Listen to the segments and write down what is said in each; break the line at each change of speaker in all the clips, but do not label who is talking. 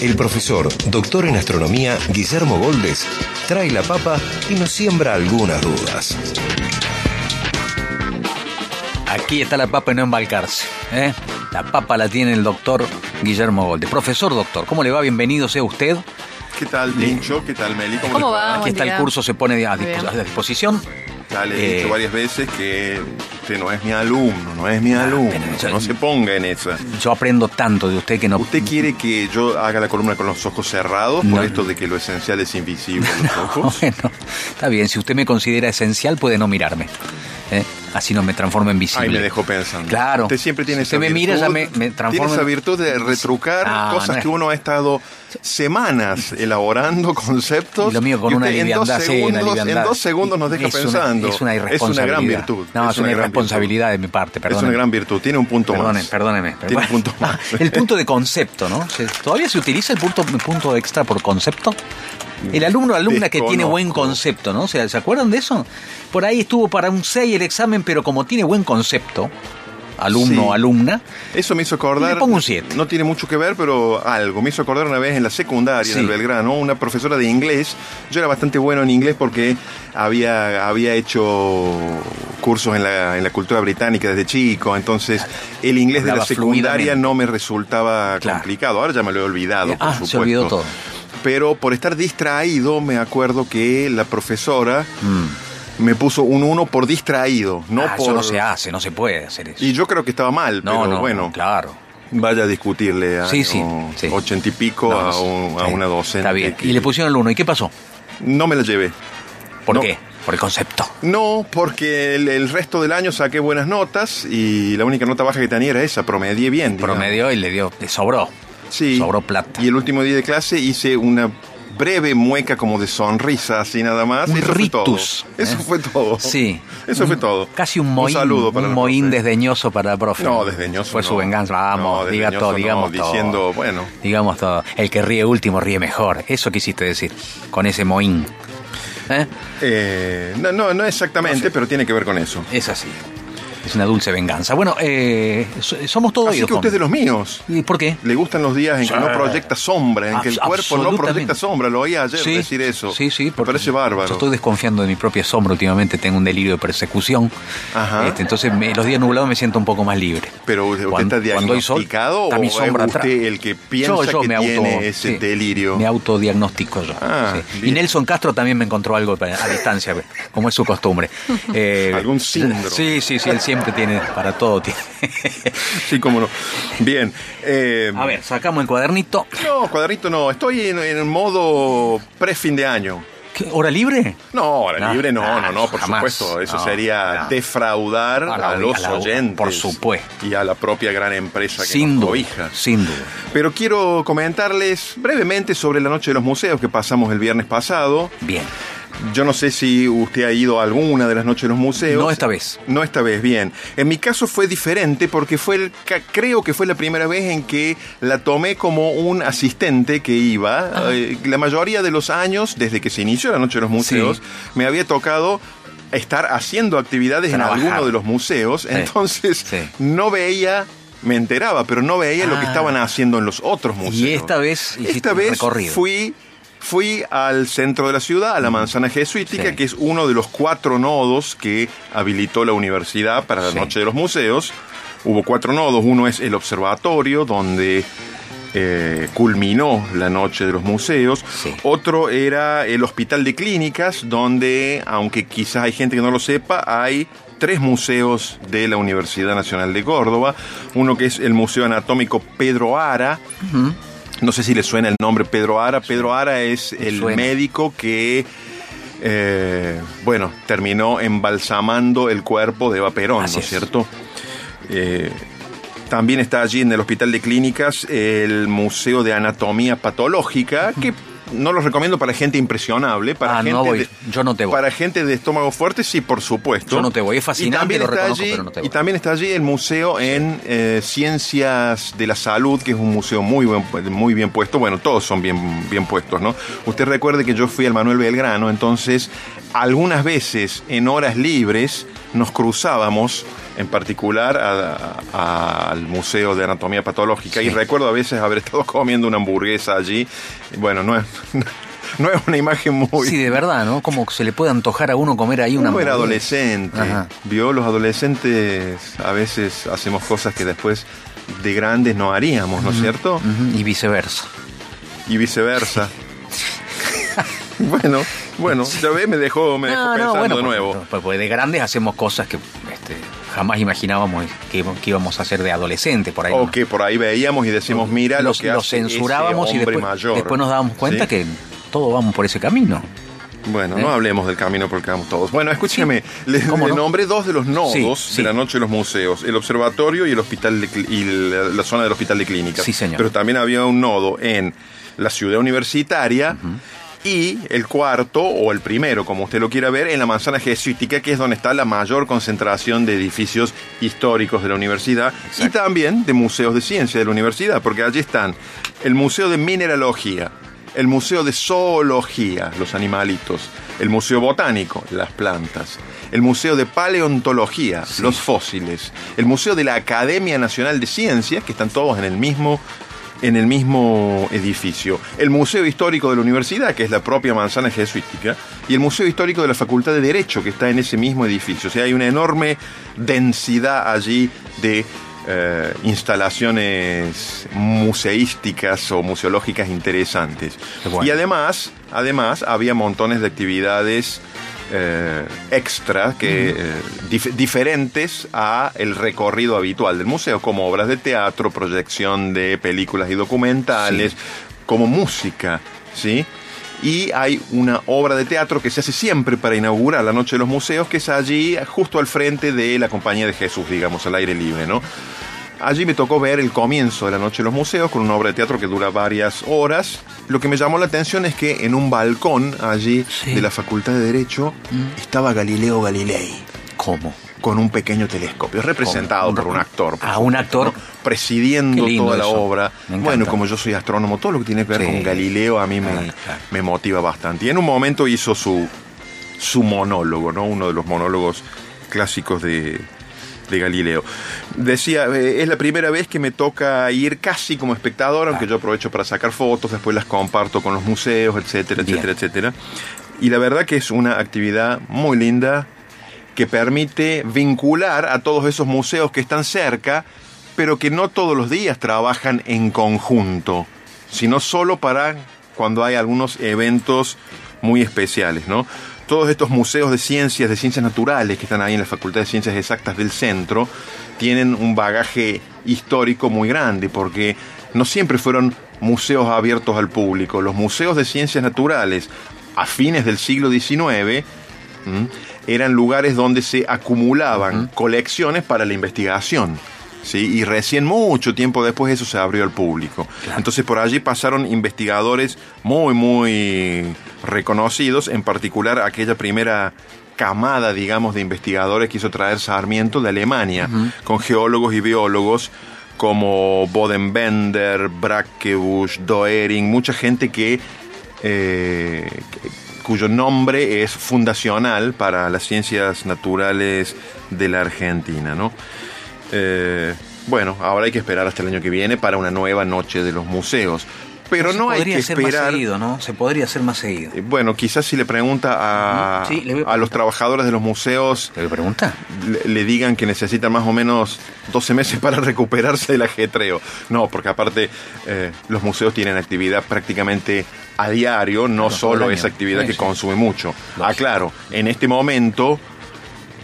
el profesor, doctor en astronomía, Guillermo Goldes, trae la papa y nos siembra algunas dudas.
Aquí está la papa y no embalcarse. ¿eh? La papa la tiene el doctor Guillermo Goldes. Profesor doctor, ¿cómo le va? Bienvenido sea usted.
¿Qué tal, Pincho? ¿Qué tal, Meli? ¿Cómo,
¿Cómo
les
va?
Aquí está el curso, se pone a disposición.
Ya le he
Eh,
dicho varias veces que usted no es mi alumno, no es mi alumno.
pero yo-
no se ponga en esa.
Yo aprendo tanto de usted que no...
¿Usted quiere que yo haga la columna con los ojos cerrados
No.
por esto de que lo esencial es invisible a los ojos?
Bueno, está bien, si usted me considera esencial puede no mirarme. ¿eh? Así no me transformo en visible.
Ahí me dejó pensando.
Claro.
Usted siempre tiene
Si
esa
me mira, ya me- me
Tiene esa virtud de retrucar
Ah,
cosas
no es-
que uno ha estado semanas elaborando conceptos.
Y lo mío con una liviandad, sí, una
segundos. En dos segundos nos deja
Es una-
pensando.
es una
Es una
irresponsabilidad.
gran virtud.
No, es, una, irresponsabilidad de mi parte,
virtud.
perdón.
Es una gran virtud. Tiene un punto
Perdone,
más.
perdóneme.
Tiene un punto más.
El punto de concepto, ¿no? ¿Todavía se utiliza el punto, el punto extra por concepto? El alumno o alumna que tiene buen concepto, ¿no? O sea, ¿Se acuerdan de eso? Por ahí estuvo para un 6 el examen, pero como tiene buen concepto, alumno
Sí.
o alumna,
Eso me hizo acordar.
Le pongo un siete.
No tiene mucho que ver, pero algo. Me hizo acordar una vez en la secundaria,
Sí.
en el Belgrano, una profesora de inglés. Yo era bastante bueno en inglés porque había, había hecho cursos en la, en la cultura británica desde chico. Entonces, el inglés de la secundaria no me resultaba
Claro.
complicado. Ahora ya me lo he olvidado, por
Ah, se
supuesto.
olvidó todo.
Pero por estar distraído, me acuerdo que la profesora me puso un 1 por distraído, no
Mm. Ah,
por.
eso no se hace, no se puede hacer eso.
Y yo creo que estaba mal,
no,
pero
no,
bueno.
no, claro.
Vaya a discutirle a
Sí, sí, sí.
ochenta y pico
No,
a, un- una docente.
Está bien.
que-
Y le pusieron el uno. ¿Y qué pasó?
No me la llevé.
¿Por qué? Por el concepto.
No, porque el, el resto del año saqué buenas notas y la única nota baja que tenía era esa, promedié bien. digamos.
Promedio y le dio, le sobró.
Sí.
Sobró plata.
Y el último día de clase hice una breve mueca como de sonrisa, así nada más.
Un
eso fue todo. Eso
¿eh?
fue todo.
Sí.
Eso fue todo.
Casi un mohín,
saludo para
un
profe.
desdeñoso para el profe.
No, desdeñoso.
Fue
no.
su venganza. Vamos,
No,
diga todo,
no,
digamos todo.
Diciendo, bueno.
Digamos todo. El que ríe último ríe mejor. Eso quisiste decir. Con ese mohín. ¿Eh?
eh, no, no, no exactamente, pero tiene que ver con eso.
Es así. Es una dulce venganza. Bueno, eh, so- somos todos
Así que usted es de los míos.
¿Y por qué?
Le gustan los días en que no proyecta sombra, en que el cuerpo no proyecta sombra. Lo oí ayer
Sí,
decir eso.
Sí, sí.
Me parece bárbaro.
Yo estoy desconfiando de mi propia sombra últimamente. Tengo un delirio de persecución.
Ajá.
Este, entonces, me- los días nublados me siento un poco más libre.
Pero usted
Cuando-
está
cuando hay sol,
diagnosticado
está
o
mi
es usted
atrás.
el que piensa que tiene ese
sí,
delirio?
Me autodiagnostico yo.
Ah,
sí. Y. Nelson Castro también me encontró algo a distancia, como es su costumbre. Eh,
Algún síndrome.
Sí, sí, sí, él siempre tiene, para todo tiene.
Sí, cómo no. Bien. eh,
A ver, sacamos el cuadernito.
No, cuadrito no. Estoy en, en modo pre-fin de año.
¿Qué, ¿Hora libre?
No, hora
No,
libre no,
ah,
no, no, por
jamás.
supuesto. Eso
No,
sería defraudar
A
los
a la-
oyentes.
por supuesto.
Y a la propia gran empresa que
Sin
nos
duda.
cobija.
Sin duda.
Pero quiero comentarles brevemente sobre la Noche de los Museos que pasamos el viernes pasado.
Bien.
Yo no sé si usted ha ido a alguna de las Noches de los Museos.
No esta vez.
No esta vez, bien. En mi caso fue diferente porque fue el, creo que fue la primera vez en que la tomé como un asistente que iba. Eh, la mayoría de los años, desde que se inició la Noche de los Museos,
Sí.
me había tocado estar haciendo actividades
Trabajar.
en alguno de los museos. Entonces
sí.
no veía... Me enteraba, pero no veía lo que
Ah.
estaban haciendo en los otros museos.
Y esta vez
Esta vez
recorrido.
fui Fui al centro de la ciudad, a la manzana jesuítica,
Sí.
que es uno de los cuatro nodos que habilitó la universidad para la
Sí.
Noche de los Museos. Hubo cuatro nodos. Uno es el observatorio, donde eh, culminó la Noche de los Museos.
Sí.
Otro era el Hospital de Clínicas, donde, aunque quizás hay gente que no lo sepa, hay tres museos de la Universidad Nacional de Córdoba. Uno que es el Museo Anatómico Pedro Ara. No sé si le suena el nombre Pedro Ara. Pedro Ara es el médico que, eh, bueno, terminó embalsamando el cuerpo de Eva Perón,
Así
¿no es
es.
cierto? Eh, también está allí en el Hospital de Clínicas el Museo de Anatomía Patológica, que no los recomiendo para gente impresionable, para
Ah,
gente
no voy.
de-
Yo no te voy.
Para gente de estómago fuerte, sí, por supuesto.
Yo no te voy. Es fascinante,
Y también
lo
está allí,
pero no te voy.
Y también está allí el museo en eh, Ciencias de la Salud, que es un museo muy, buen- muy bien puesto. Bueno, todos son bien, bien puestos, ¿no? Usted recuerde que yo fui al Manuel Belgrano, entonces algunas veces en horas libres nos cruzábamos en particular a- a- al Museo de Anatomía Patológica y recuerdo a veces haber estado comiendo una hamburguesa allí. Bueno, no es, no es una imagen muy...
Sí, de verdad, ¿no? Como se le puede antojar a uno comer ahí una
Uno era
hamburguesa.
adolescente.
Ajá.
Vio, los adolescentes a veces hacemos cosas que después de grandes no haríamos, ¿no es cierto?
Y viceversa.
Y viceversa. bueno, bueno, ya ve, me dejó, me dejó pensando de
pues,
nuevo.
pues, pues de grandes hacemos cosas que este, jamás imaginábamos que, que íbamos a hacer de adolescente por ahí.
O
¿no?
que por ahí veíamos y decimos, mira
Los-
lo que
lo
hace
censurábamos
ese
y después,
mayor.
después nos dábamos cuenta
¿Sí?
que todos vamos por ese camino.
Bueno,
¿Eh?
no hablemos del camino porque vamos todos. Bueno, escúcheme, le,
¿Cómo
le
no?
nombré dos de los nodos
Sí, sí.
de la noche de los museos, el observatorio y el hospital de y la, la zona del hospital de clínicas.
Sí, señor.
Pero también había un nodo en la ciudad universitaria y el cuarto o el primero, como usted lo quiera ver, en la manzana jesuítica, que es donde está la mayor concentración de edificios históricos de la universidad y también de museos de ciencia de la universidad, porque allí están el Museo de Mineralogía, el Museo de Zoología, los animalitos, el Museo Botánico, las plantas, el Museo de Paleontología, los fósiles, el Museo de la Academia Nacional de Ciencias, que están todos en el mismo en el mismo edificio, el Museo Histórico de la Universidad, que es la propia manzana jesuítica, y el Museo Histórico de la Facultad de Derecho, que está en ese mismo edificio. O sea, hay una enorme densidad allí de eh, instalaciones museísticas o museológicas interesantes.
Bueno.
Y además, además, había montones de actividades eh, extra que eh, dif- diferentes a el recorrido habitual del museo, como obras de teatro, proyección de películas y documentales, como música, ¿sí? Y hay una obra de teatro que se hace siempre para inaugurar la Noche de los Museos, que es allí, justo al frente de la Compañía de Jesús, digamos, al aire libre, ¿no? Allí me tocó ver el comienzo de la Noche de los Museos con una obra de teatro que dura varias horas. Lo que me llamó la atención es que en un balcón allí
Sí.
de la Facultad de Derecho estaba Galileo Galilei
¿Cómo?
con un pequeño telescopio, representado por un actor. por
Ah, un actor.
¿no? Presidiendo toda la
eso.
obra. Bueno, como yo soy astrónomo, todo lo que tiene que ver
Sí.
con Galileo a mí me,
claro.
me motiva bastante. Y en un momento hizo su, su monólogo, ¿no? Uno de los monólogos clásicos de, de Galileo. Decía, eh, es la primera vez que me toca ir casi como espectador, aunque yo aprovecho para sacar fotos, después las comparto con los museos, etcétera,
Bien.
etcétera, etcétera. Y la verdad que es una actividad muy linda que permite vincular a todos esos museos que están cerca, pero que no todos los días trabajan en conjunto, sino solo para cuando hay algunos eventos muy especiales, ¿no? Todos estos museos de ciencias, de ciencias naturales que están ahí en la Facultad de Ciencias Exactas del centro, tienen un bagaje histórico muy grande, porque no siempre fueron museos abiertos al público. Los museos de ciencias naturales a fines del siglo XIX eran lugares donde se acumulaban colecciones para la investigación. ¿sí? Y recién mucho tiempo después eso se abrió al público. Entonces por allí pasaron investigadores muy, muy reconocidos, en particular aquella primera camada, digamos, de investigadores que hizo traer Sarmiento de Alemania, con geólogos y biólogos como Bodenbender, Brackebusch, Doering, mucha gente que eh, cuyo nombre es fundacional para las ciencias naturales de la Argentina, ¿no? Eh, bueno, ahora hay que esperar hasta el año que viene para una nueva noche de los museos. Pero no hay
podría
que
ser más
esperar.
seguido, ¿no? Se podría hacer más seguido.
Eh, Bueno, quizás si le pregunta a,
Sí, le a
a los trabajadores de los museos,
¿Te pregunta?
le, le digan que necesitan más o menos 12 meses para recuperarse del ajetreo. No, porque aparte eh, los museos tienen actividad prácticamente a diario, no
Claro,
solo esa actividad
Sí,
que
sí.
consume mucho.
Lógico.
Ah, claro, en este momento,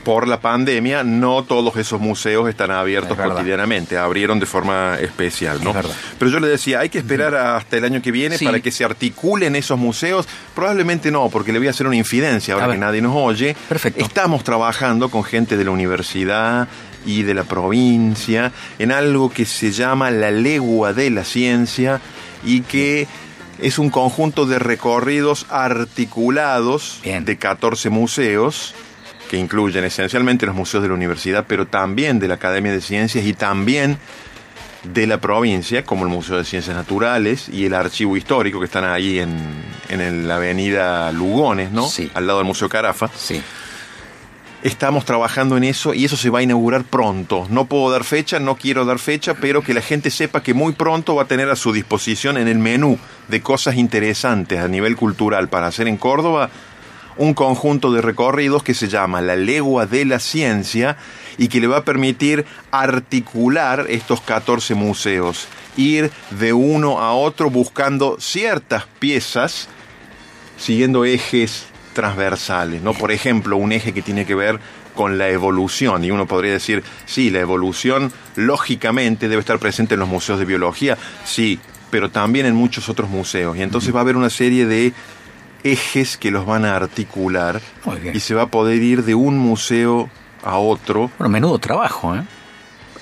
por la pandemia, no todos esos museos están abiertos
Es
cotidianamente, abrieron de forma especial, ¿no?
Es.
Pero yo le decía, hay que esperar hasta el año que viene
Sí.
para que se articulen esos museos. Probablemente no, porque le voy a hacer una infidencia ahora que nadie nos oye.
Perfecto.
Estamos trabajando con gente de la universidad y de la provincia en algo que se llama la legua de la ciencia y que Es un conjunto de recorridos articulados
Bien.
de 14 museos que incluyen esencialmente los museos de la universidad, pero también de la Academia de Ciencias y también de la provincia, como el Museo de Ciencias Naturales y el Archivo Histórico, que están ahí en, en la avenida Lugones, ¿no?
Sí.
Al lado del Museo Carafa.
Sí.
Estamos trabajando en eso y eso se va a inaugurar pronto. No puedo dar fecha, no quiero dar fecha, pero que la gente sepa que muy pronto va a tener a su disposición en el menú de cosas interesantes a nivel cultural para hacer en Córdoba un conjunto de recorridos que se llama La Legua de la Ciencia y que le va a permitir articular estos 14 museos, ir de uno a otro buscando ciertas piezas siguiendo ejes transversales, ¿no? Por ejemplo, un eje que tiene que ver con la evolución, y uno podría decir, sí, la evolución lógicamente debe estar presente en los museos de biología, sí, pero también en muchos otros museos, y entonces va a haber una serie de ejes que los van a articular
Muy bien.
y se va a poder ir de un museo a otro.
Bueno, menudo trabajo, ¿eh?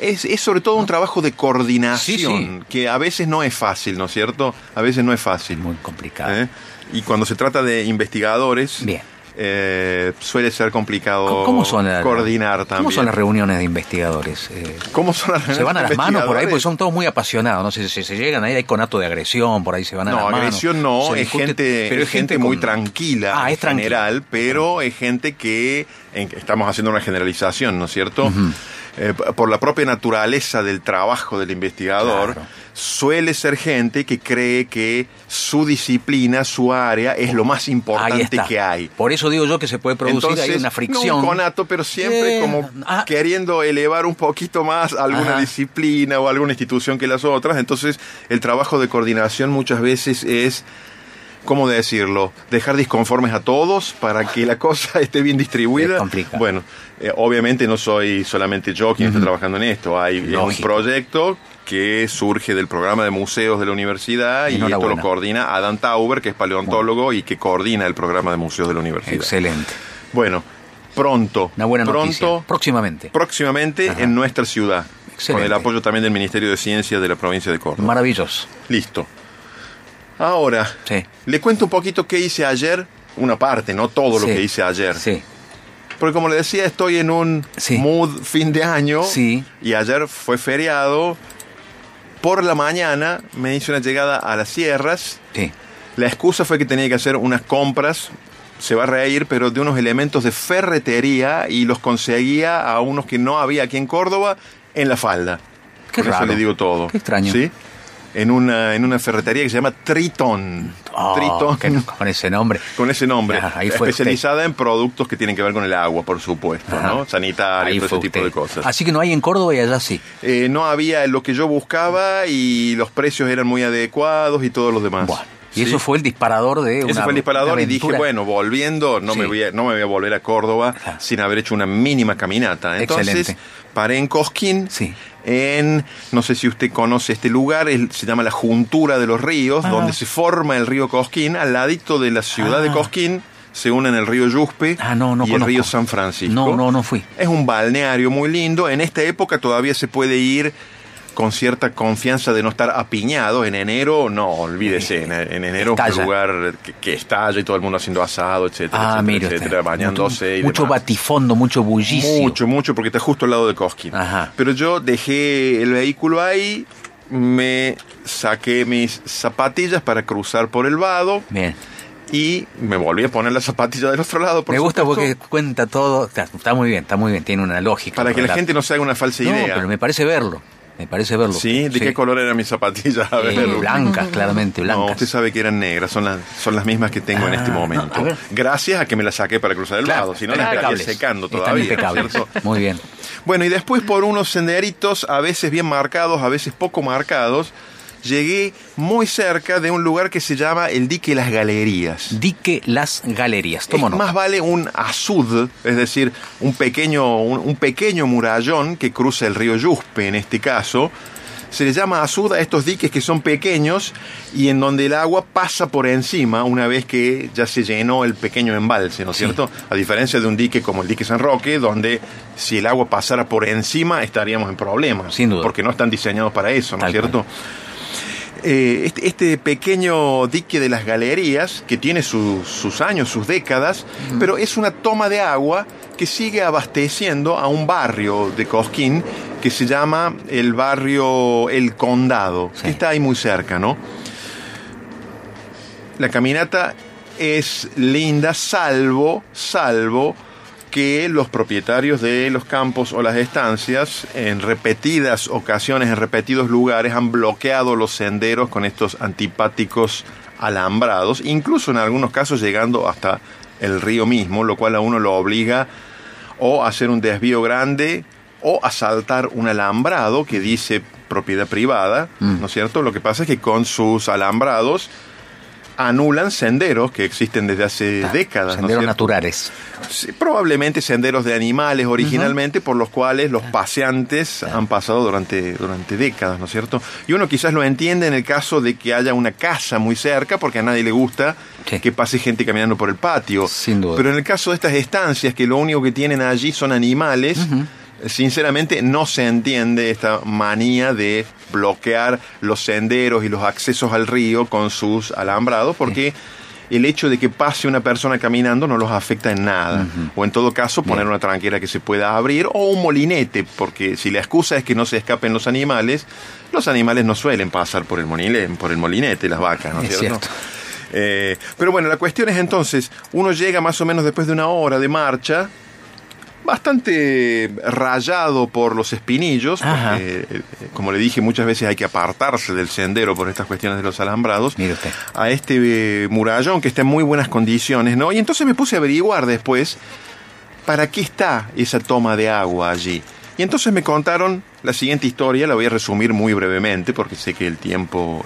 Es, es sobre todo un trabajo de coordinación,
Sí, sí.
que a veces no es fácil, ¿no es cierto? A veces no es fácil.
Muy complicado.
¿eh? Y cuando se trata de investigadores,
Bien.
Eh, suele ser complicado
¿Cómo- ¿Cómo son, las-
coordinar también.
¿Cómo son las reuniones de investigadores? Eh,
¿Cómo son las
se van a las manos por ahí porque son todos muy apasionados. No sé si se llegan ahí, hay conato de agresión, por ahí se van a
No,
las manos.
agresión no, es gente,
pero
es gente muy tranquila
Ah,
en
es tranquila.
general, pero es gente que en- estamos haciendo una generalización, ¿no es cierto? Eh, por la propia naturaleza del trabajo del investigador,
Claro.
Suele ser gente que cree que su disciplina, su área, es lo más
Ahí
importante que hay.
Por eso digo yo que se puede producir ahí
Entonces,
una fricción.
No un conato, pero siempre
Eh,
como
ah.
queriendo elevar un poquito más alguna
Ajá.
disciplina o alguna institución que las otras. Entonces, el trabajo de coordinación muchas veces es, ¿cómo decirlo? Dejar disconformes a todos para que la cosa esté bien distribuida.
Es.
Bueno, eh, obviamente no soy solamente yo quien está trabajando en esto. Hay es un proyecto que surge del programa de museos de la universidad y esto lo coordina Adam Tauber, que es paleontólogo y que coordina el programa de museos de la universidad.
Excelente.
Bueno, pronto.
Una buena noticia.
pronto,
Próximamente.
próximamente
Ajá.
en nuestra ciudad.
Excelente.
Con el apoyo también del Ministerio de Ciencia de la provincia de Córdoba.
Maravilloso.
Listo. Ahora,
Sí.
le cuento un poquito qué hice ayer. Una parte, no todo lo que hice ayer.
Sí.
Porque como le decía, estoy en un
Sí.
mood fin de año.
Sí.
Y ayer fue feriado. Por la mañana me hice una llegada a las sierras.
Sí.
La excusa fue que tenía que hacer unas compras, se va a reír, pero de unos elementos de ferretería y los conseguía a unos que no había aquí en Córdoba en la falda.
Qué raro.
Eso le digo todo.
Qué extraño.
¿Sí? En una, en una ferretería que se llama Triton.
Oh,
Triton.
que no- con ese nombre.
Con ese nombre.
Ah, ahí fue
especializada en productos que tienen que ver con el agua, por supuesto,
Ajá.
¿no? Sanitario, todo ese tipo de cosas.
Así que no hay en Córdoba y allá sí.
Eh, no había lo que yo buscaba y los precios eran muy adecuados y todo lo demás.
Bueno, y
¿Sí?
eso fue el disparador de una
Ese fue el disparador y dije, bueno, volviendo, no,
Sí.
me voy a, no me voy a volver a Córdoba sin haber hecho una mínima caminata. Entonces,
Excelente.
Paré en Cosquín,
Sí.
en, no sé si usted conoce este lugar, el- se llama la Juntura de los Ríos,
Ah.
donde se forma el río Cosquín, al ladito de la ciudad de
Ah.
Cosquín, se unen el río Yuspe
Ah, no, no
y el río San Francisco.
No, no, no fui.
Es un balneario muy lindo. En esta época todavía se puede ir con cierta confianza de no estar apiñado. En enero, no, olvídese. En, en enero es un lugar que, que estalla y todo el mundo haciendo asado, etcétera,
Ah,
etcétera, etcétera, bañándose y
Mucho
demás.
batifondo, mucho bullicio.
Mucho, mucho, porque está justo al lado de Cosquín.
Ajá.
Pero yo dejé el vehículo ahí, me saqué mis zapatillas para cruzar por el vado
Bien.
y me volví a poner las zapatillas del otro lado. por
Me gusta porque cuenta todo. Está, muy bien, está muy bien. Tiene una lógica.
Para que la gente no se haga una falsa
No,
idea.
pero me parece verlo. Me parece verlo.
¿Sí? ¿De qué color eran mis zapatillas? A
Eh,
ver.
blancas, claramente,
No,
blancas.
usted sabe que eran negras, son las, son las mismas que tengo en
Ah,
este
no,
momento.
a.
Gracias a que me las saqué para cruzar el
Claro,
lado, si no las estaría secando todavía. ¿cierto?
Muy bien.
Bueno, y después por unos senderitos, a veces bien marcados, a veces poco marcados, llegué muy cerca de un lugar que se llama el Dique Las Galerías.
Dique Las Galerías. Nota.
más vale un azud, es decir, un pequeño, un, un pequeño murallón que cruza el río Yuspe en este caso. Se le llama azud a estos diques que son pequeños y en donde el agua pasa por encima una vez que ya se llenó el pequeño embalse, ¿no es
Sí.
cierto? A diferencia de un dique como el dique San Roque, donde si el agua pasara por encima estaríamos en problemas.
Sin duda.
Porque no están diseñados para eso, ¿no es cierto? Eh, este, este pequeño dique de las galerías, que tiene sus- sus años, sus décadas, pero es una toma de agua que sigue abasteciendo a un barrio de Cosquín que se llama el barrio El Condado,
Sí.
que está ahí muy cerca, ¿no? La caminata es linda, salvo, salvo que los propietarios de los campos o las estancias en repetidas ocasiones, en repetidos lugares, han bloqueado los senderos con estos antipáticos alambrados, incluso en algunos casos llegando hasta el río mismo, lo cual a uno lo obliga o a hacer un desvío grande o a saltar un alambrado que dice propiedad privada, ¿no es cierto? Lo que pasa es que con sus alambrados anulan senderos que existen desde hace décadas. ¿no es
Senderos naturales.
Sí, probablemente senderos de animales originalmente por los cuales los paseantes han pasado durante, durante décadas, ¿no es cierto? Y uno quizás lo entiende en el caso de que haya una casa muy cerca porque a nadie le gusta
Sí.
que pase gente caminando por el patio.
Sin duda.
Pero en el caso de estas estancias que lo único que tienen allí son animales, sinceramente no se entiende esta manía de bloquear los senderos y los accesos al río con sus alambrados porque el hecho de que pase una persona caminando no los afecta en nada. O en todo caso poner una tranquera que se pueda abrir o un molinete, porque si la excusa es que no se escapen los animales, los animales no suelen pasar por el, monile- por el molinete, las vacas, ¿no es,
Es
cierto?
cierto.
Eh, pero bueno, la cuestión es entonces, uno llega más o menos después de una hora de marcha, bastante rayado por los espinillos, porque, eh, como le dije, muchas veces hay que apartarse del sendero por estas cuestiones de los alambrados,
Mire usted.
a este eh, murallón que está en muy buenas condiciones, ¿no? Y entonces me puse a averiguar después para qué está esa toma de agua allí. Y entonces me contaron la siguiente historia, la voy a resumir muy brevemente porque sé que el tiempo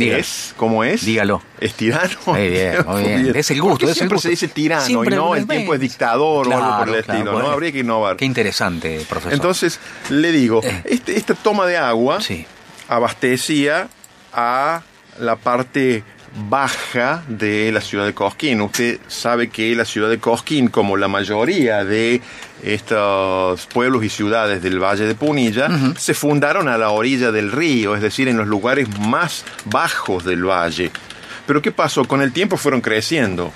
Dígalo.
es, ¿cómo es?
Dígalo.
¿Es tirano?
Muy bien, muy bien. Es el gusto,
¿Por qué
es el
siempre
gusto.
se dice tirano
Siempre
y no
es-
el tiempo es dictador o algo por el
Claro,
estilo, ¿no? Habría que innovar.
Qué interesante, profesor.
Entonces, le digo,
Eh.
este- esta toma de agua
Sí.
abastecía a la parte baja de la ciudad de Cosquín. Usted sabe que la ciudad de Cosquín, como la mayoría de estos pueblos y ciudades del Valle de Punilla, se fundaron a la orilla del río, es decir, en los lugares más bajos del valle. Pero ¿qué pasó? Con el tiempo fueron creciendo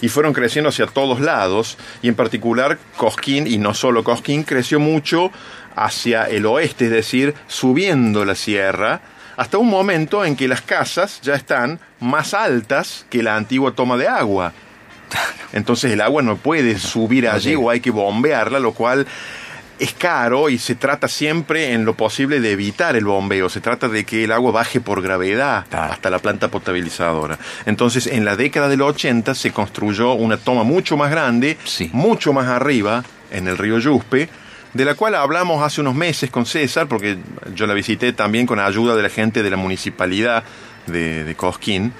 y fueron creciendo hacia todos lados y en particular Cosquín y no solo Cosquín creció mucho hacia el oeste, es decir, subiendo la sierra hasta un momento en que las casas ya están más altas que la antigua toma de agua. Entonces el agua no puede subir allí o hay que bombearla, lo cual es caro y se trata siempre en lo posible de evitar el bombeo. Se trata de que el agua baje por gravedad hasta la planta potabilizadora. Entonces en la década del 80 se construyó una toma mucho más grande,
Sí.
mucho más arriba, en el río Yuspe, de la cual hablamos hace unos meses con César, porque yo la visité también con ayuda de la gente de la municipalidad de, de Cosquín.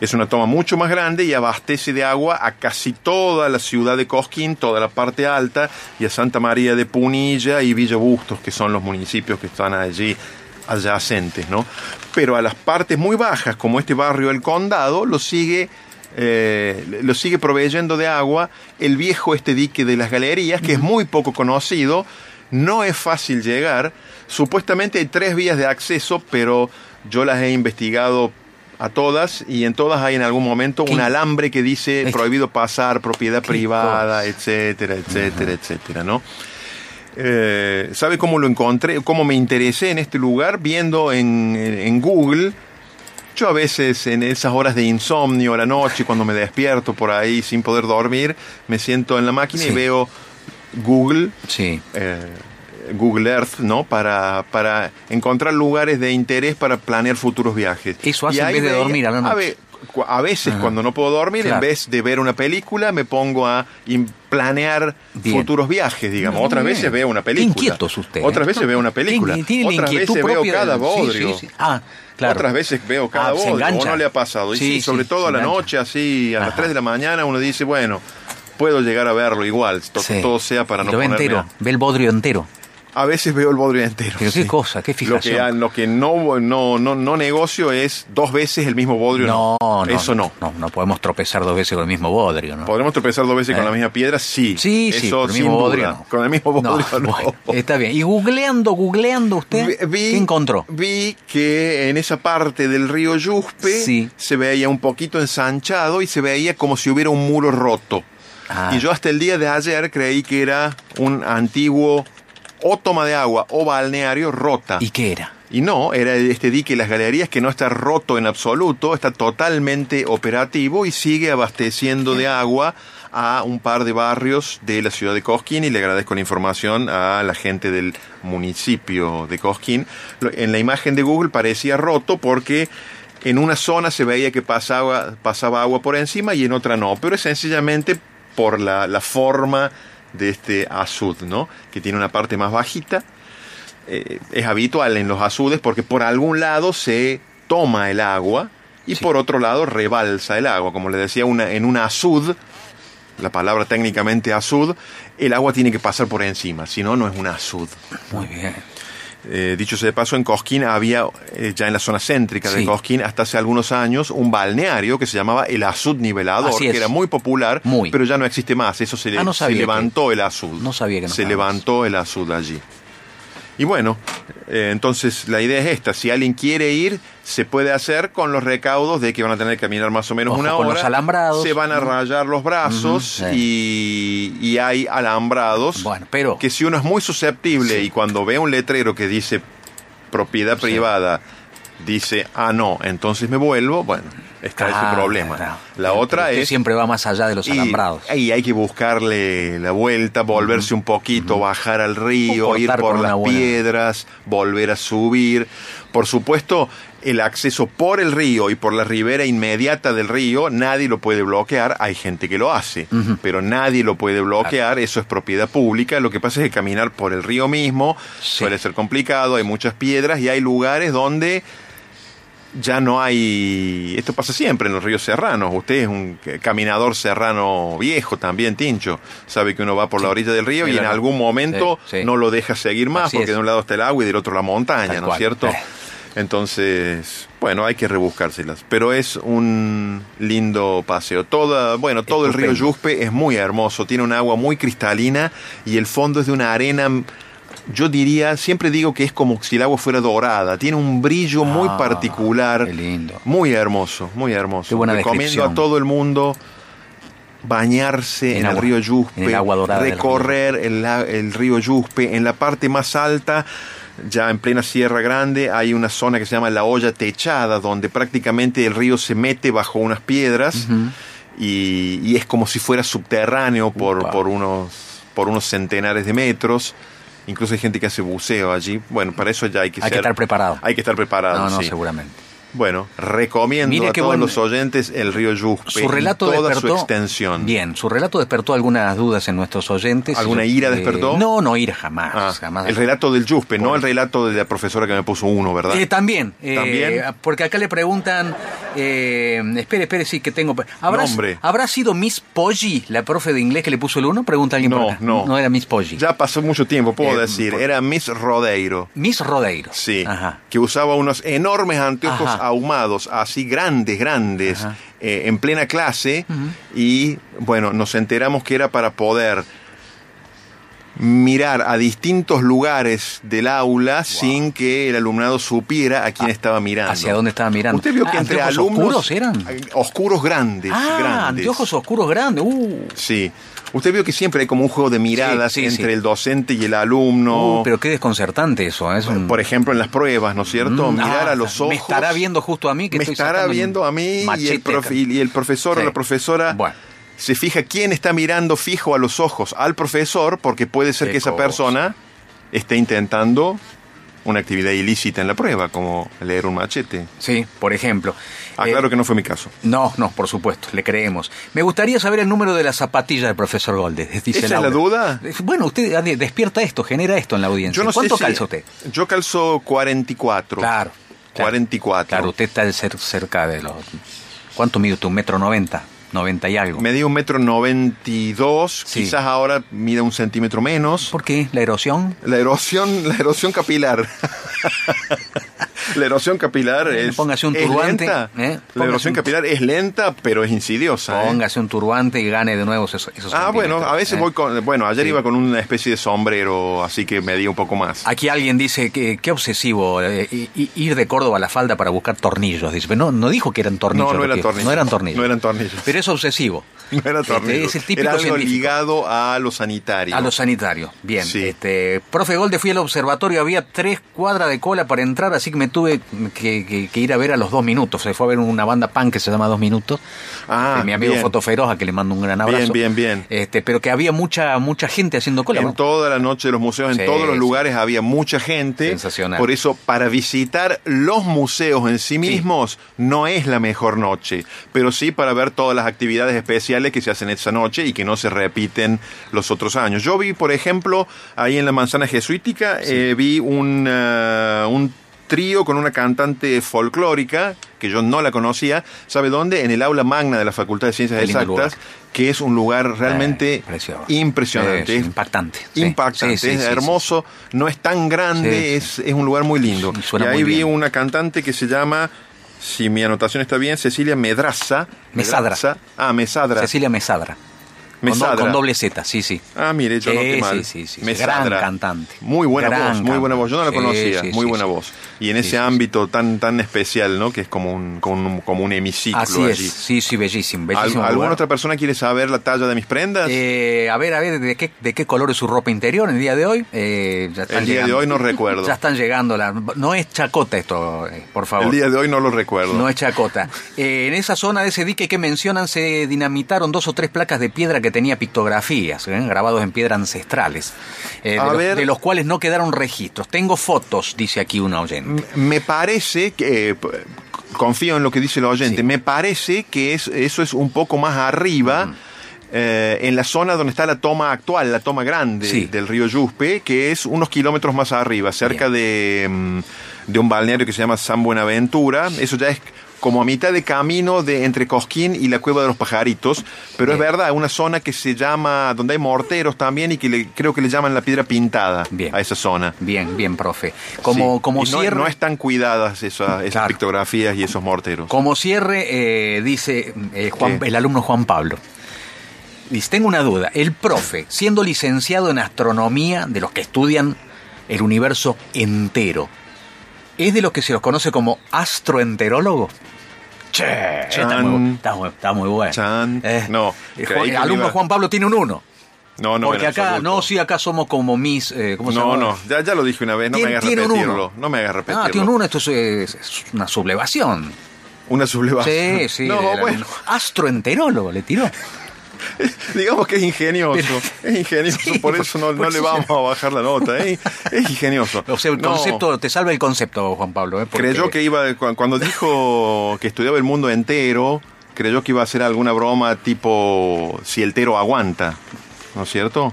Es una toma mucho más grande y abastece de agua a casi toda la ciudad de Cosquín, toda la parte alta, y a Santa María de Punilla y Villa Bustos, que son los municipios que están allí adyacentes, ¿no? Pero a las partes muy bajas, como este barrio El Condado, lo sigue eh, lo sigue proveyendo de agua el viejo este dique de las galerías, que es muy poco conocido, no es fácil llegar. Supuestamente hay tres vías de acceso, pero yo las he investigado a todas y en todas hay en algún momento
¿Qué?
un alambre que dice prohibido pasar, propiedad privada,
cosa.
etcétera, etcétera, etcétera, ¿no? Eh, ¿Sabe cómo lo encontré? ¿Cómo me interesé en este lugar? Viendo en, en Google. Yo a veces en esas horas de insomnio a la noche, cuando me despierto por ahí sin poder dormir, me siento en la máquina y veo Google,
Sí.
eh, Google Earth, ¿no? Para, para encontrar lugares de interés para planear futuros viajes.
Eso hace
Y
en vez de dormir a la noche.
ve- a veces
Ajá.
cuando no puedo dormir,
Claro.
en vez de ver una película, me pongo a planear
Bien.
futuros viajes, digamos. Otras
bien.
veces veo una
Qué
película.
inquietos usted,
Otras veces veo una película.
Tiene- tiene
Otras veces veo cada
sí,
bodrio.
sí, sí. Ah, claro.
Otras veces veo cada
Ah,
bodrio. ¿O no le ha pasado? Y sí, sobre todo a la
engancha.
noche, así, a las
Ajá.
3 de la mañana, uno dice, bueno, puedo llegar a verlo igual, todo sea para no
lo ve
ponerme
entero,
a-
ve el bodrio entero.
A veces veo el bodrio entero.
Pero qué cosa, qué
Lo
fijación.
que, lo que no, no, no, no negocio es dos veces el mismo bodrio.
No, no,
Eso no.
no. No podemos tropezar dos veces con el mismo bodrio, ¿no?
¿Podremos tropezar dos veces con
¿Eh?
la misma piedra? Sí.
Sí, sí,
Eso
con el mismo bodrio no.
Con el mismo bodrio no.
bueno, está bien. Y googleando, googleando usted,
Vi- vi-
¿qué encontró?
Vi que en esa parte del río Yuspe
Sí.
se veía un poquito ensanchado y se veía como si hubiera un muro roto.
Ah.
Y yo hasta el día de ayer creí que era un antiguo o toma de agua o balneario rota.
¿Y qué era?
Y no, era este dique las galerías que no está roto en absoluto, está totalmente operativo y sigue abasteciendo de agua a un par de barrios de la ciudad de Cosquín y le agradezco la información a la gente del municipio de Cosquín. En la imagen de Google parecía roto porque en una zona se veía que pasaba, pasaba agua por encima y en otra no, pero es sencillamente por la, la forma de este azud, ¿no? Que tiene una parte más bajita eh, es habitual en los azudes porque por algún lado se toma el agua y por otro lado rebalsa el agua. Como le decía, una, en un azud, la palabra técnicamente azud, el agua tiene que pasar por encima, si no, no es un azud.
Muy bien.
Eh, dicho sea de paso, en Cosquín había, eh, ya en la zona céntrica de. Cosquín, hasta hace algunos años, un balneario que se llamaba el Azud Nivelador,
es.
que era muy popular,
Muy.
pero ya no existe más. Eso se, le-
Ah, no
se
sabía
levantó el Azud.
No sabía que no
Se
más.
levantó el Azud allí. Y bueno, eh, entonces la idea es esta, si alguien quiere ir, se puede hacer con los recaudos de que van a tener que caminar más o menos
Ojo
una
con
hora.
los alambrados.
Se van a rayar los brazos y, y hay alambrados
Bueno, pero-
que si uno es muy susceptible
Sí.
y cuando ve un letrero que dice propiedad privada, dice, ah, no, entonces me vuelvo, bueno, está
Ah,
ese problema. La
Pero
otra
usted
es...
siempre va más allá de los
y
alambrados.
ahí hay que buscarle la vuelta, volverse un poquito, bajar al río, ir por las
buena-
piedras, volver a subir. Por supuesto, el acceso por el río y por la ribera inmediata del río, nadie lo puede bloquear. Hay gente que lo hace, pero nadie lo puede bloquear. Eso es propiedad pública. Lo que pasa es que caminar por el río mismo
Sí.
suele ser complicado. Hay muchas piedras y hay lugares donde ya no hay. Esto pasa siempre en los ríos serranos. Usted es un caminador serrano viejo también, Tincho. Sabe que uno va por la orilla del río y en algún momento
Sí, sí.
no lo deja seguir más
Así
porque
es.
de un lado está el agua y del otro la montaña,
Tal
¿no es cierto?
Eh.
Entonces, bueno, hay que rebuscárselas. Pero es un lindo paseo. Toda, bueno, todo el río. Yuspe es muy hermoso. Tiene un agua muy cristalina y el fondo es de una arena yo diría, siempre digo que es como si el agua fuera dorada, tiene un brillo muy
Ah,
particular,
qué lindo.
muy hermoso, muy hermoso.
Qué buena
Recomiendo a todo el mundo bañarse en,
En
el río Yuspe,
en el agua
recorrer el, río Yuspe, en la parte más alta, ya en plena Sierra Grande, hay una zona que se llama la olla techada, donde prácticamente el río se mete bajo unas piedras y, y es como si fuera subterráneo por, por unos, por unos centenares de metros. Incluso hay gente que hace buceo allí. Bueno, para eso ya hay que
Hay que
ser-
estar preparado.
Hay que estar preparado.
No, no,
sí.
seguramente.
Bueno, recomiendo
Mire
a todos
buen-
los oyentes el río Yuspe
Su relato
toda
despertó.
su extensión.
Bien, su relato despertó algunas dudas en nuestros oyentes.
¿Alguna ira
eh,
despertó?
no, no ira jamás.
Ah,
jamás.
el relato del Yuspe, no el relato de la profesora que me puso uno, ¿verdad?
Eh, también, eh,
¿También?
porque acá le preguntan, espere, espere, sí que tengo. ¿Habrá,
Nombre.
¿Habrá sido Miss Poggi, la profe de inglés que le puso el uno? Pregunta alguien por
no,
acá.
no.
No era Miss Poggi.
Ya pasó mucho tiempo, puedo decir.
por-
Era Miss Rodeiro.
Miss Rodeiro.
Sí,
Ajá.
que usaba unos enormes anteojos
Ajá.
Ahumados, así grandes, grandes, eh, en plena clase, y bueno, nos enteramos que era para poder mirar a distintos lugares del aula sin que el alumnado supiera a quién estaba mirando.
Ah, ¿Hacia dónde estaba mirando?
Usted vio que
Ah,
entre
¿anteojos
alumnos...
oscuros eran?
eh, Oscuros grandes,
Ah,
grandes.
anteojos oscuros grandes. Uh,
Sí. Usted vio que siempre hay como un juego de miradas
Sí, sí,
entre
sí.
el docente y el alumno.
uh, pero qué desconcertante eso. ¿eh? Es un-
Por ejemplo, en las pruebas, ¿no es cierto?
Mm,
Mirar
ah,
a los ojos.
Me estará viendo justo a mí que
me
estoy
estará viendo a mí y el,
machete
profe-
acá.
y el profesor o la profesora
Bueno.
se fija quién está mirando fijo a los ojos al profesor porque puede ser
Qué
que esa
cosa.
persona esté intentando una actividad ilícita en la prueba, como leer un machete.
Sí, por ejemplo.
Ah,
Eh,
claro que no fue mi caso.
No, no, por supuesto, le creemos. Me gustaría saber el número de la zapatilla del profesor Golde. Dice
¿Esa es la duda?
Eh, Bueno, usted de- despierta esto, genera esto en la audiencia.
Yo no
¿Cuánto
sé si-
calza usted?
Yo calzo 44.
Claro. claro.
44.
Claro, usted está cer- cerca de los... ¿Cuánto mide usted? ¿Un metro noventa? 90 y algo.
Medía un metro noventa y dos,
Sí.
quizás ahora mida un centímetro menos.
¿Por qué? ¿La erosión?
La erosión, la erosión capilar. la erosión capilar es,
póngase un
es
turbante,
lenta.
¿eh?
La erosión
un-
capilar es lenta, pero es insidiosa. ¿eh?
Póngase un turbante y gane de nuevo esos, esos
Ah, bueno, a veces
¿eh?
voy con. Bueno, ayer
Sí.
iba con una especie de sombrero, así que medía un poco más.
Aquí alguien dice que qué obsesivo ir de Córdoba a la falda para buscar tornillos. Dice, pero no, no dijo que eran tornillos.
No, no eran tornillos.
No eran tornillos.
No eran tornillos.
Pero es obsesivo.
No era
Este,
tornillo.
es el típico
Era algo ligado a lo sanitario.
A lo sanitario. Bien.
Sí.
Este, profe Golde, fui al observatorio, había tres cuadras de cola para entrar, así que me tuve que, que- que ir a ver a los dos minutos. Se fue a ver una banda punk que se llama Dos Minutos.
Ah,
de mi amigo
bien.
Fotoferoz, a que le mando un gran abrazo.
Bien, bien, bien.
Este, pero que había mucha, mucha gente haciendo cola.
En
¿no?
toda la noche de los museos, en todos los
sí.
lugares había mucha gente.
Sensacional.
Por eso, para visitar los museos en sí mismos, no es la mejor noche. Pero sí para ver todas las actividades especiales que se hacen esa noche y que no se repiten los otros años. Yo vi, por ejemplo, ahí en la manzana jesuítica, eh, vi un, un trío con una cantante folclórica que yo no la conocía. ¿Sabe dónde? En el aula magna de la Facultad de Ciencias Exactas, que es un lugar realmente
Eh,
impresionante. Es
impactante. Sí.
impactante,
Sí, sí,
es hermoso, no es tan grande, es, es un lugar muy lindo.
Y
ahí vi
bien.
una cantante que se llama, si mi anotación está bien, Cecilia Medraza.
Mesadra.
Medraza. Ah, Mesadra.
Cecilia Mesadra.
Mesadra.
con doble Z, sí, sí.
Ah, mire, yo
Sí,
noté mal.
sí, sí, sí.
Mesadra.
Gran cantante.
Muy buena
Gran
voz, muy buena voz. Yo no la conocía, muy buena voz. Y en ese ámbito tan tan especial, ¿no? Que es como un, como un, como un hemiciclo
Así
allí.
es, sí, sí, bellísimo.
¿Al-
bellísimo
¿Alguna otra persona quiere saber la talla de mis prendas?
Eh, a ver, a ver, ¿de qué, ¿de qué color es su ropa interior el día de hoy? Eh, ya están
El día de hoy no recuerdo.
Ya están llegando. La, no es chacota esto, eh, por favor.
El día de hoy no lo recuerdo.
No es chacota. En esa zona de ese dique que mencionan se dinamitaron dos o tres placas de piedra que tenía pictografías, ¿eh? grabados en piedra ancestrales, eh, de, los,
ver.
de los cuales no quedaron registros. Tengo fotos, dice aquí un oyente.
Me parece que, eh, confío en lo que dice el oyente,
Sí.
me parece que es, eso es un poco más arriba, eh, en la zona donde está la toma actual, la toma grande
Sí.
del río Yuspe, que es unos kilómetros más arriba, cerca de, mm, de un balneario que se llama San Buenaventura. Eso ya es como a mitad de camino de entre Cosquín y la Cueva de los Pajaritos, pero es verdad, una zona que se llama, donde hay morteros también y que le- creo que le llaman la piedra pintada
Bien.
a esa zona.
Bien, bien, profe. Como,
Sí,
como
y no,
cierre,
no están cuidadas esas, esas
Claro.
pictografías y esos morteros.
como cierre eh, dice eh, el alumno Juan Pablo. Dice, tengo una duda. El profe, siendo licenciado en astronomía, de los que estudian el universo entero, ¿es de los que se los conoce como astroenterólogo? Che, está muy, está muy- está muy bueno.
Chan.
Eh,
No,
Juan-
que
el alumno
iba-
Juan Pablo tiene un uno.
No, no,
porque acá, no, sí, acá somos como mis. eh, ¿Cómo se
No,
llama?
no, ya, ya lo dije una vez, no me hagas repetirlo. No me hagas repetirlo.
Ah, tiene un uno, esto es, es- una sublevación.
Una sublevación.
Sí, sí.
No, bueno.
Astroenterólogo le tiró.
digamos que es ingenioso.
Pero-
es ingenioso,
Sí,
por eso no, no le vamos a bajar la nota. ¿eh? Es ingenioso.
O sea, el
No,
concepto, te salva el concepto, Juan Pablo. ¿eh? Porque-
Creyó que iba, cu- cuando dijo que estudiaba el mundo entero, creyó que iba a hacer alguna broma tipo si el tero aguanta, ¿no es cierto?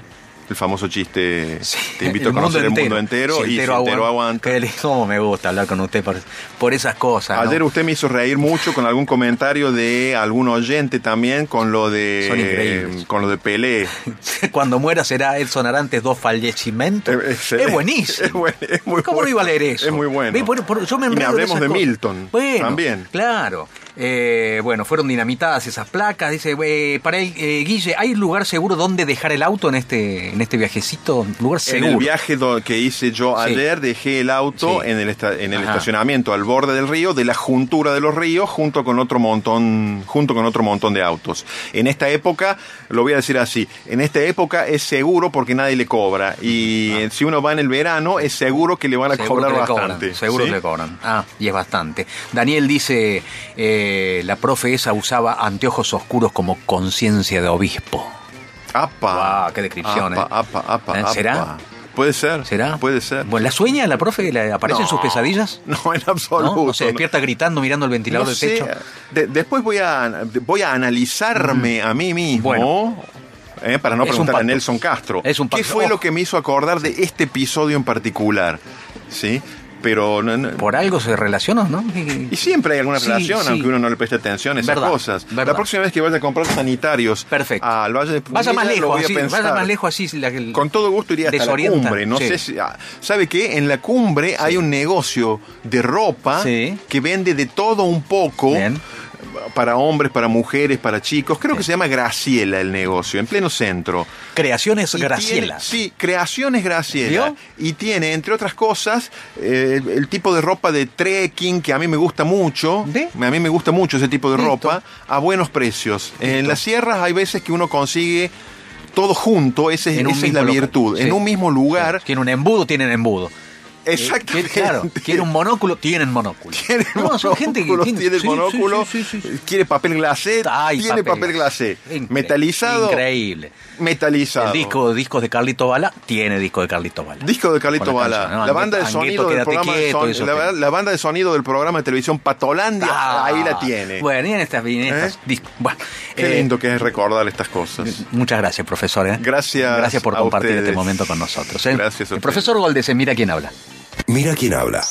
El famoso chiste,
Sí,
te invito a conocer el mundo entero
Si
y si el tero aguanta.
Cómo me gusta hablar con usted por, por esas cosas. ¿no?
Ayer usted me hizo reír mucho con algún comentario de algún oyente también con lo
Son
de
increíbles.
con lo de Pelé.
Cuando muera será Edson Arantes dos fallecimientos.
Es- excelente.
Es buenísimo.
Es buen- es muy
¿Cómo
bueno.
no iba a leer eso?
Es muy bueno.
Ve, por- por- yo me
Y
en
hablemos de. Milton
Bueno,
también.
Claro. Eh, bueno, fueron dinamitadas esas placas. Dice, eh, para el eh, Guille, ¿hay lugar seguro donde dejar el auto en este, en este viajecito? Lugar seguro.
En el viaje que hice yo
Sí.
ayer dejé el auto
Sí.
en el, esta- en el estacionamiento al borde del río, de la juntura de los ríos, junto con otro montón, junto con otro montón de autos. En esta época, lo voy a decir así, en esta época es seguro porque nadie le cobra. Y eh, si uno va en el verano, es seguro que le van a
Ah. Seguro
cobrar bastante.
cobran, seguro
¿sí?
que le cobran. Ah, y es bastante. Daniel dice, eh, la profe esa usaba anteojos oscuros como conciencia de obispo.
Apa.
Guau, qué descripción,
Apa,
¿eh?
apa, apa,
¿Eh?
apa.
¿Será?
Puede ser.
¿Será?
Puede ser.
Bueno, ¿la sueña la profe? ¿Le aparecen
No,
sus pesadillas?
No, en
¿No?
absoluto.
¿O se despierta gritando mirando el ventilador
No
del
sé,
techo?
de- después voy a, voy a analizarme a mí mismo.
Bueno.
eh, para no
Es
preguntar a. Nelson Castro.
Es un
¿Qué fue lo que me hizo acordar de este episodio en particular? ¿Sí? Pero no- no-
Por algo se relacionó, ¿no?
y siempre hay alguna
Sí,
relación,
sí.
aunque uno no le preste atención a esas
Verdad,
cosas.
verdad.
La próxima vez que vaya a comprar sanitarios
Perfecto.
al Valle de
Vaya más lejos, así, vaya más lejos así. la- el-
Con todo gusto iría hasta la cumbre. No
Sí.
sé si. ah, ¿Sabe qué? En la cumbre hay un negocio de ropa que vende de todo un poco.
Bien.
Para hombres, para mujeres, para chicos. Creo que se llama Graciela el negocio, en pleno centro.
Creaciones
Y
Graciela.
tiene- sí, Creaciones Graciela.
¿Vio?
Y tiene, entre otras cosas, eh, el tipo de ropa de trekking que a mí me gusta mucho. A mí me gusta mucho ese tipo de
Listo.
ropa a buenos precios. En las sierras hay veces que uno consigue todo junto, ese, esa es la virtud. En un mismo lugar.
Tiene un embudo, tienen embudo.
Exactamente.
Eh, Claro, quiere un monóculo, tienen monóculo.
Tiene
No, son gente que
monóculo, tiene
sí,
monóculo,
sí, sí,
quiere papel glacé,
Ay,
tiene papel, glacé. Metalizado.
Increíble.
Metalizado.
El disco, discos de Carlito Bala tiene disco de Carlito Bala.
Disco de Carlito Bala.
canción, ¿no?
la banda de
Angueto,
sonido del programa de son- la, banda de sonido del programa de televisión Patolandia,
Ah,
ahí la tiene.
Bueno, y en estas, en estas
¿Eh?
discos. Bueno,
Qué
eh,
lindo que es recordar estas cosas.
Muchas gracias, profesor. ¿eh?
Gracias
Gracias por compartir este momento con nosotros. ¿eh?
Gracias a
El profesor Goldese, mira quién habla.
Mira quién habla.